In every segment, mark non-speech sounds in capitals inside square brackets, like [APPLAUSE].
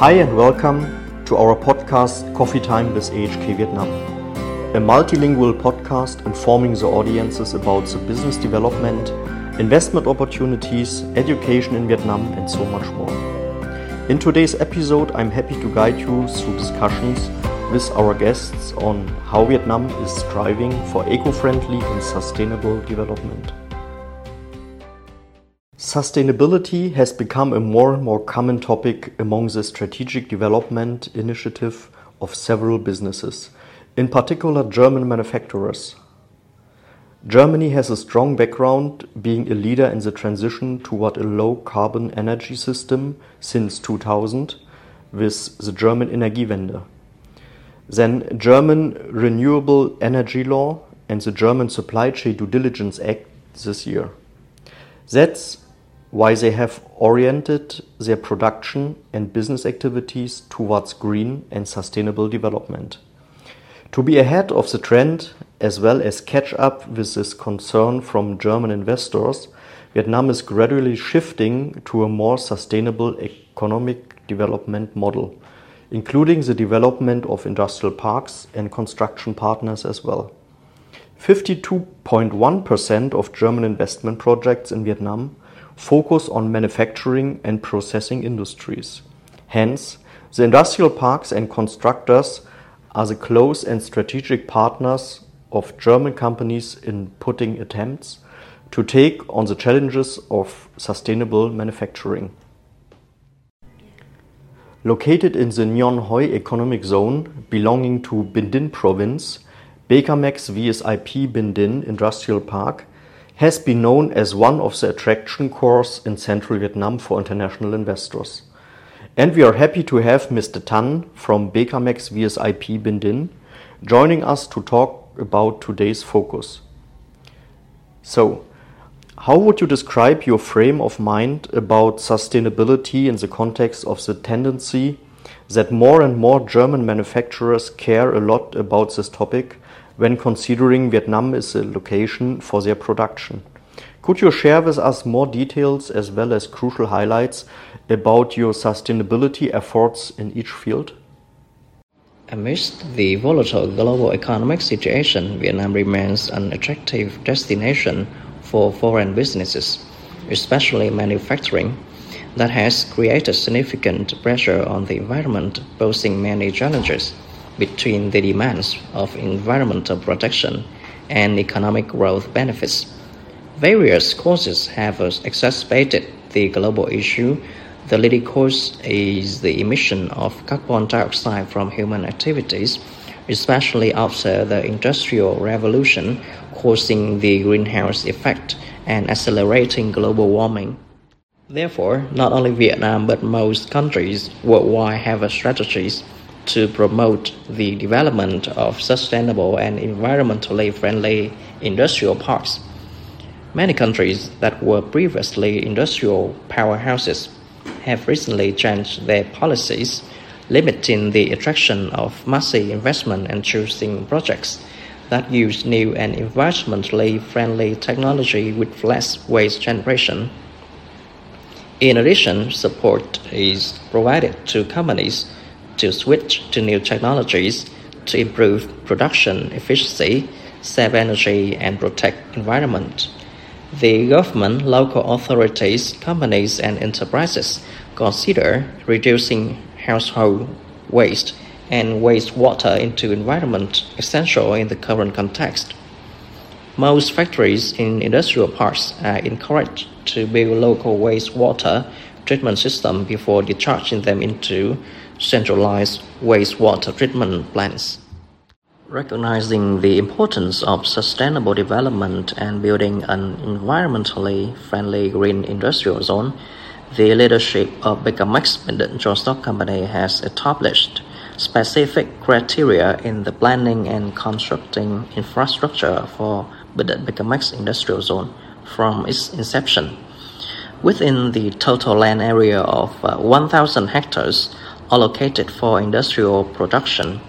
Hi, and welcome to our podcast Coffee Time with AHK Vietnam, a multilingual podcast informing the audiences about the business development, investment opportunities, education in Vietnam, and so much more. In today's episode, I'm happy to guide you through discussions with our guests on how Vietnam is striving for eco friendly and sustainable development. Sustainability has become a more and more common topic among the strategic development initiative of several businesses, in particular German manufacturers. Germany has a strong background being a leader in the transition toward a low carbon energy system since 2000 with the German Energiewende. Then German Renewable Energy Law and the German Supply Chain Due Diligence Act this year. That's why they have oriented their production and business activities towards green and sustainable development. To be ahead of the trend, as well as catch up with this concern from German investors, Vietnam is gradually shifting to a more sustainable economic development model, including the development of industrial parks and construction partners as well. 52.1% of German investment projects in Vietnam focus on manufacturing and processing industries. Hence, the industrial parks and constructors are the close and strategic partners of German companies in putting attempts to take on the challenges of sustainable manufacturing. Located in the Nhon Hoi economic zone belonging to Binh Dinh province, Becamex VSIP Binh Dinh Industrial Park has been known as one of the attraction cores in central Vietnam for international investors. And we are happy to have Mr. Tan from Becamex VSIP Binh joining us to talk about today's focus. So, how would you describe your frame of mind about sustainability in the context of the tendency that more and more German manufacturers care a lot about this topic when considering Vietnam as a location for their production. Could you share with us more details as well as crucial highlights about your sustainability efforts in each field? Amidst the volatile global economic situation, Vietnam remains an attractive destination for foreign businesses, especially manufacturing, that has created significant pressure on the environment, posing many challenges between the demands of environmental protection and economic growth benefits. Various causes have exacerbated the global issue. The leading cause is the emission of carbon dioxide from human activities, especially after the Industrial Revolution, causing the greenhouse effect and accelerating global warming. Therefore, not only Vietnam but most countries worldwide have strategies to promote the development of sustainable and environmentally friendly industrial parks. Many countries that were previously industrial powerhouses have recently changed their policies, limiting the attraction of massive investment and choosing projects that use new and environmentally friendly technology with less waste generation. In addition, support is provided to companies to switch to new technologies to improve production efficiency, save energy, and protect environment. The government, local authorities, companies, and enterprises consider reducing household waste and wastewater into environment essential in the current context. Most factories in industrial parks are encouraged to build local wastewater treatment system before discharging them into centralized wastewater treatment plants. Recognizing the importance of sustainable development and building an environmentally friendly green industrial zone, the leadership of Becamex Joint Stock Company has established specific criteria in the planning and constructing infrastructure for Becamex Industrial Zone from its inception. Within the total land area of uh, 1,000 hectares, allocated for industrial production.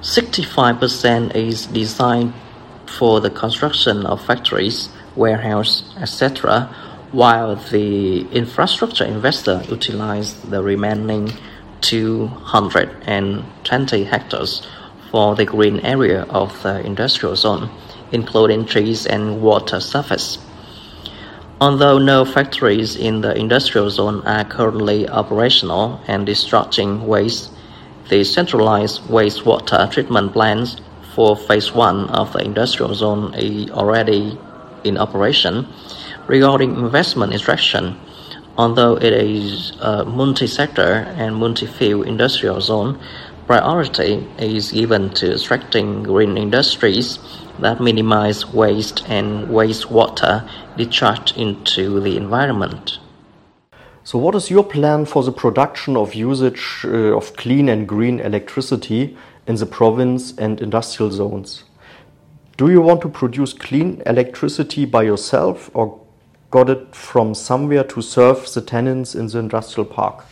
65% is designed for the construction of factories, warehouse, etc., while the infrastructure investor utilized the remaining 220 hectares for the green area of the industrial zone, including trees and water surface. Although no factories in the industrial zone are currently operational and discharging waste, the centralized wastewater treatment plants for phase one of the industrial zone is already in operation. Regarding investment instruction, although it is a multi-sector and multi-field industrial zone, priority is given to attracting green industries that minimize waste and wastewater discharge into the environment. So, what is your plan for the production of usage uh, of clean and green electricity in the province and industrial zones? Do you want to produce clean electricity by yourself or got it from somewhere to serve the tenants in the industrial park?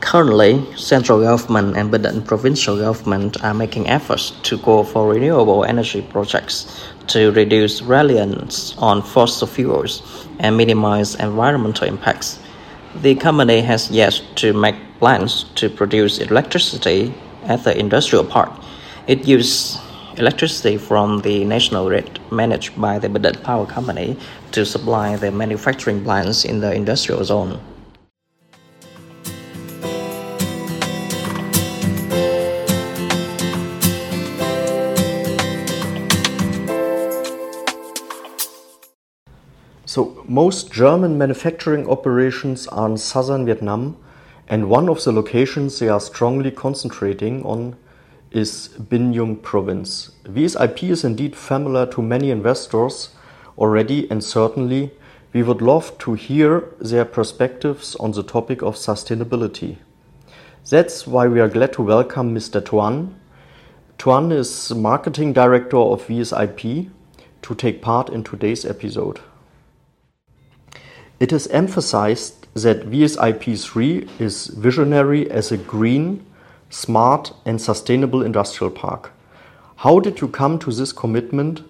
Currently, central government and Badan provincial government are making efforts to go for renewable energy projects to reduce reliance on fossil fuels and minimize environmental impacts. The company has yet to make plans to produce electricity at the industrial park. It uses electricity from the national grid managed by the Badan Power Company to supply the manufacturing plants in the industrial zone. Most German manufacturing operations are in southern Vietnam, and one of the locations they are strongly concentrating on is Bình Dương province. VSIP is indeed familiar to many investors already, and certainly we would love to hear their perspectives on the topic of sustainability. That's why we are glad to welcome Mr. Tuan. Tuan is marketing director of VSIP to take part in today's episode. It is emphasized that VSIP3 is visionary as a green, smart, and sustainable industrial park. How did you come to this commitment,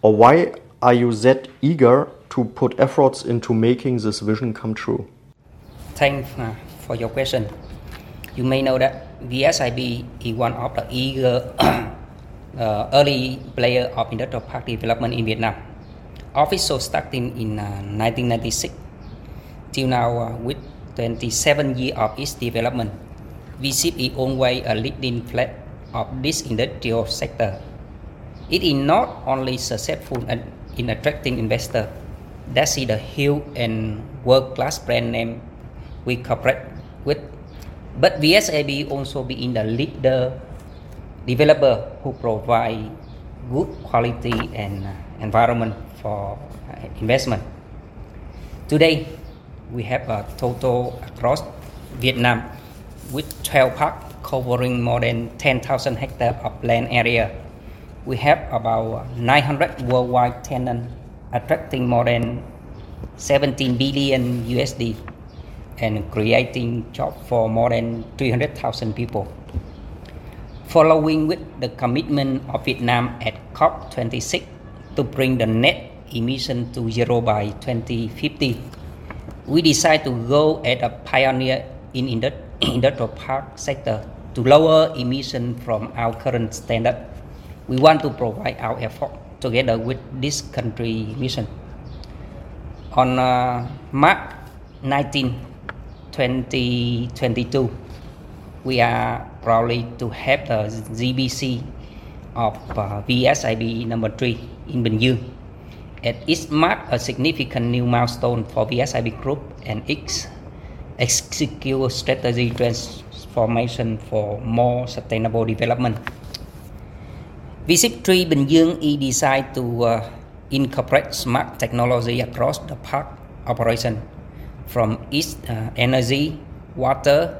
or why are you that eager to put efforts into making this vision come true? Thanks uh, for your question. You may know that VSIP is one of the eager [COUGHS] uh, early player of industrial park development in Vietnam. Official starting in uh, 1996 till now uh, with 27 years of its development. VSIP is always a leading flag of this industrial sector. It is not only successful in attracting investors that see the huge and world-class brand name we cooperate with, but VSIP also being the leader developer who provide good quality and uh, environment for uh, investment. Today, we have a total across Vietnam with 12 parks covering more than 10,000 hectares of land area. We have about 900 worldwide tenants attracting more than 17 billion USD and creating jobs for more than 300,000 people. Following with the commitment of Vietnam at COP26 to bring the net emission to zero by 2050, we decide to go as a pioneer in the [COUGHS] industrial park sector to lower emission from our current standard. We want to provide our effort together with this country mission. On uh, March 19, 2022, we are proudly to have the GBC of uh, VSIP number 3 in Bình Dương it marked a significant new milestone for VSIP Group and its execute strategy transformation for more sustainable development. VSIP 3 Bình Dương is designed to uh, incorporate smart technology across the park operation from its uh, energy, water,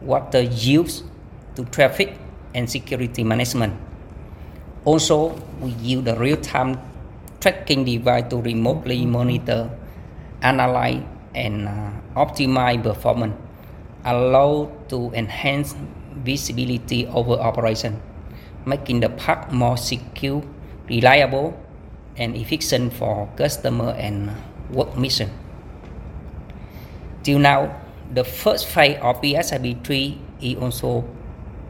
water use to traffic and security management. Also, we use the real-time tracking device to remotely monitor, analyze, and uh, optimize performance, allow to enhance visibility over operation, making the park more secure, reliable, and efficient for customer and work mission. Till now, the first phase of VSIP 3 is also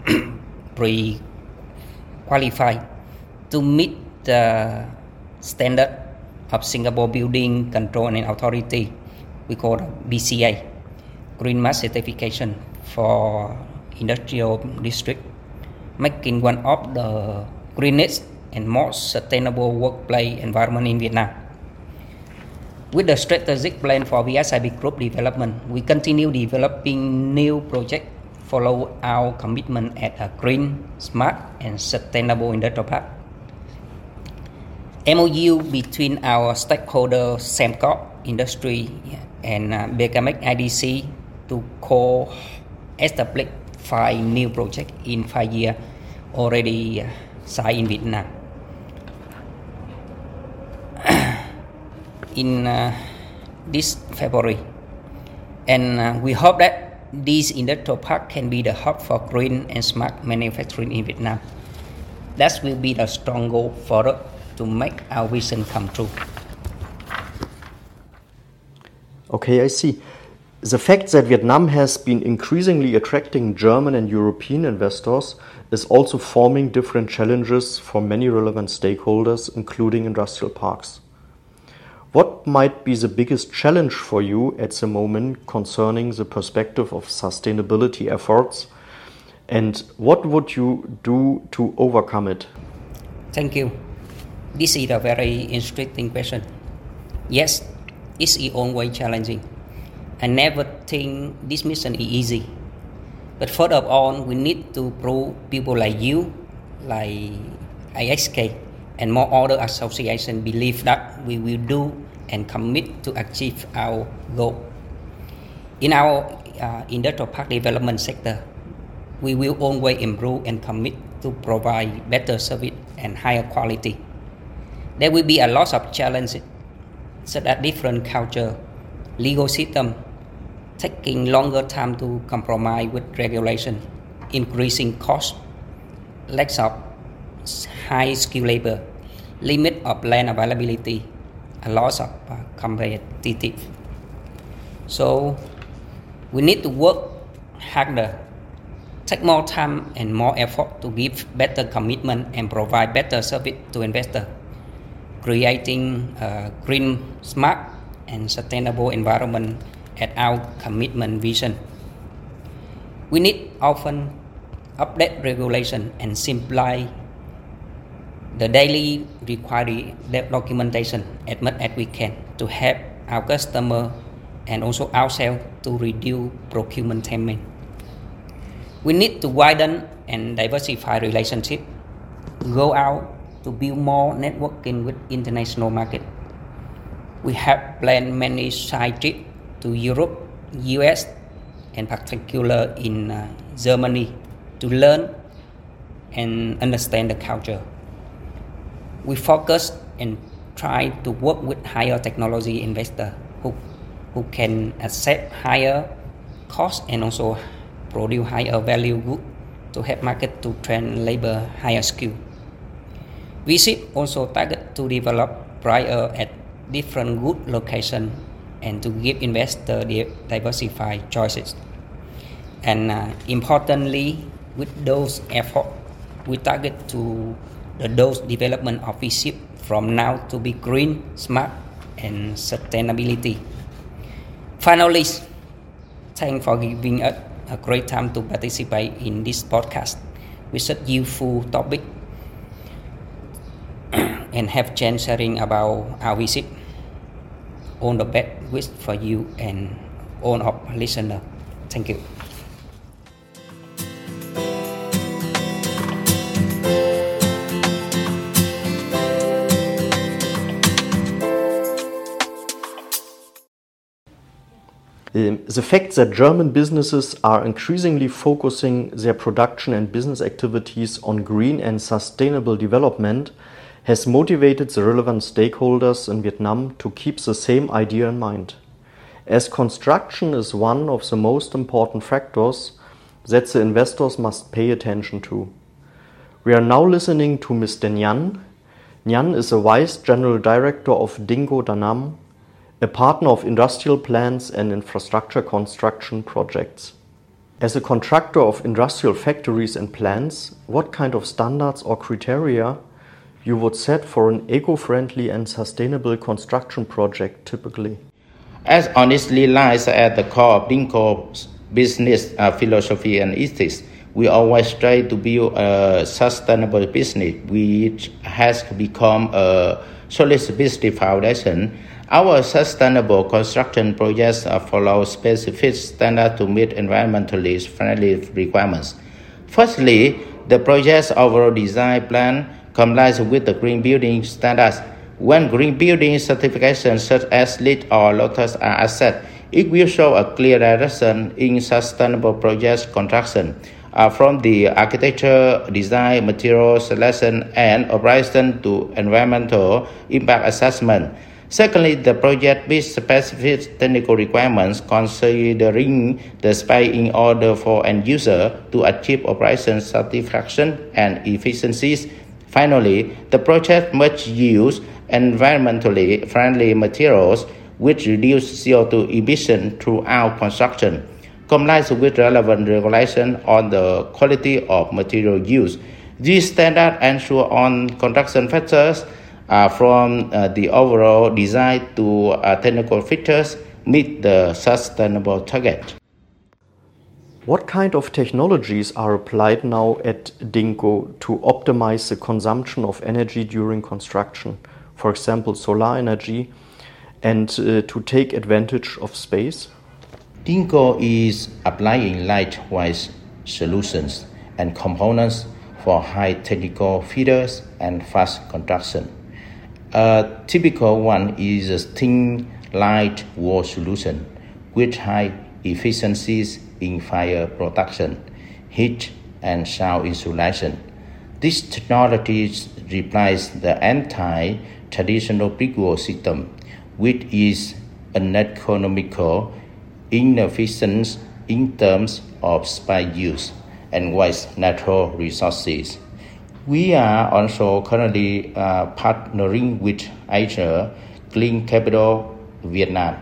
[CLEARS THROAT] pre-qualified to meet the standard of Singapore Building Control and Authority, we call BCA, Green Mark Certification for Industrial District, making one of the greenest and most sustainable workplace environment in Vietnam. With the strategic plan for VSIP group development, we continue developing new projects follow our commitment at a green, smart, and sustainable industrial park. MOU between our stakeholder Sembcorp Industry and uh, Becamex IDC to co-establish five new projects in five years already uh, signed in Vietnam. [COUGHS] in uh, this February. And uh, we hope that this industrial park can be the hub for green and smart manufacturing in Vietnam. That will be the strong goal for us to make our vision come true. Okay, I see. The fact that Vietnam has been increasingly attracting German and European investors is also forming different challenges for many relevant stakeholders, including industrial parks. What might be the biggest challenge for you at the moment concerning the perspective of sustainability efforts? And what would you do to overcome it? Thank you. This is a very interesting question. Yes, it's in own way challenging. I never think this mission is easy. But further on, we need to prove people like you, like AHK, and more other associations believe that we will do and commit to achieve our goal. In our uh, industrial park development sector, we will always improve and commit to provide better service and higher quality. There will be a lot of challenges, such as different culture, legal system, taking longer time to compromise with regulation, increasing cost, lack of high skilled labor, limit of land availability, a loss of uh, competitive. So we need to work harder, take more time and more effort to give better commitment and provide better service to investors, creating a green, smart, and sustainable environment at our commitment vision. We need often update regulation and simplify the daily required documentation as much as we can to help our customer and also ourselves to reduce procurement timing. We need to widen and diversify relationship, go out to build more networking with international market. We have planned many side trips to Europe, US, and particular in uh, Germany to learn and understand the culture we focus and try to work with higher technology investor who, who can accept higher cost and also produce higher value good to help market to train labor higher skill. We should also target to develop prior at different good location and to give investor diversified choices. And uh, importantly, with those efforts, we target to the dose development of ship from now to be green, smart, and sustainability. Finally, thanks for giving us a great time to participate in this podcast with such useful topic and have chance sharing about our visit. All the best wish for you and all of listener. Thank you. Um, the fact that German businesses are increasingly focusing their production and business activities on green and sustainable development has motivated the relevant stakeholders in Vietnam to keep the same idea in mind. As construction is one of the most important factors that the investors must pay attention to. We are now listening to Mr. Nhan. Nhan is a Vice General Director of DINCO Danam, a partner of industrial plants and infrastructure construction projects. As a contractor of industrial factories and plants, what kind of standards or criteria you would set for an eco-friendly and sustainable construction project typically? As honestly lies at the core of DINCO's business uh, philosophy and ethics, we always try to build a sustainable business which has become a solid business foundation. Our sustainable construction projects follow specific standards to meet environmentally friendly requirements. Firstly, the project's overall design plan complies with the green building standards. When green building certifications such as LEED or Lotus are assessed, it will show a clear direction in sustainable project construction. Uh, from the architecture, design, material selection, and operation to environmental impact assessment. Secondly, the project meets specific technical requirements considering the spec in order for end user to achieve operation satisfaction and efficiencies. Finally, the project must use environmentally friendly materials which reduce CO2 emission throughout construction, complies with relevant regulation on the quality of material used. These standards ensure on construction factors uh, from uh, the overall design to uh, technical features meet the sustainable target. What kind of technologies are applied now at DINCO to optimize the consumption of energy during construction? For example, solar energy and uh, to take advantage of space? DINCO is applying lightweight solutions and components for high technical feeders and fast construction. A typical one is a thin light wall solution with high efficiencies in fire protection, heat, and sound insulation. This technology replaces the anti-traditional brick wall system, which is uneconomical, inefficient in terms of space use, and waste natural resources. We are also currently uh, partnering with Asia Clean Capital Vietnam,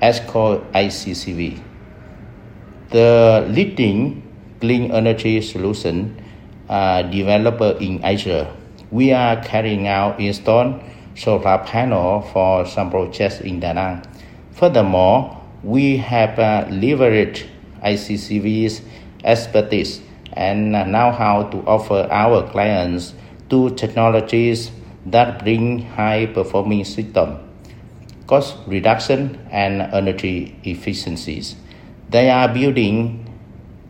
as called ACCV, the leading clean energy solution uh, developer in Asia. We are carrying out install solar panel for some projects in Da Nang. Furthermore, we have uh, leveraged ACCV's expertise and know how to offer our clients two technologies that bring high performing system, cost reduction and energy efficiencies. They are building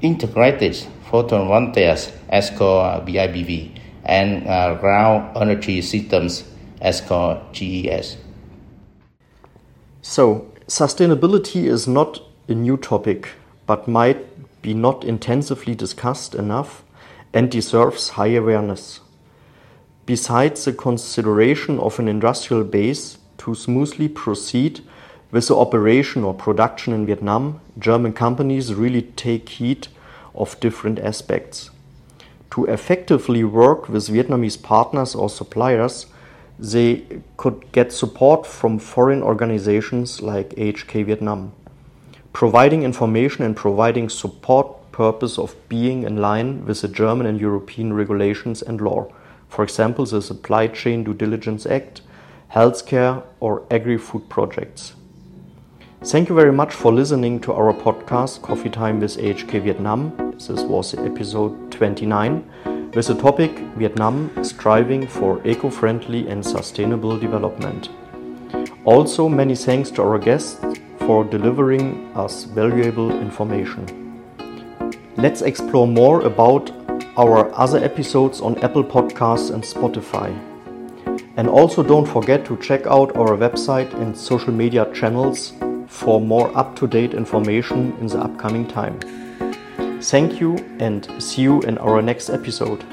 integrated photovoltaics as called BIPV and uh, ground energy systems as called GES. So, sustainability is not a new topic, but might be not intensively discussed enough and deserves high awareness. Besides the consideration of an industrial base to smoothly proceed with the operation or production in Vietnam, German companies really take heed of different aspects. To effectively work with Vietnamese partners or suppliers, they could get support from foreign organizations like HK Vietnam providing information and providing support purpose of being in line with the German and European regulations and law. For example, the Supply Chain Due Diligence Act, healthcare, or agri-food projects. Thank you very much for listening to our podcast Coffee Time with AHK Vietnam. This was episode 29 with the topic Vietnam striving for eco-friendly and sustainable development. Also, many thanks to our guests for delivering us valuable information. Let's explore more about our other episodes on Apple Podcasts and Spotify. And also don't forget to check out our website and social media channels for more up to date information in the upcoming time. Thank you and see you in our next episode.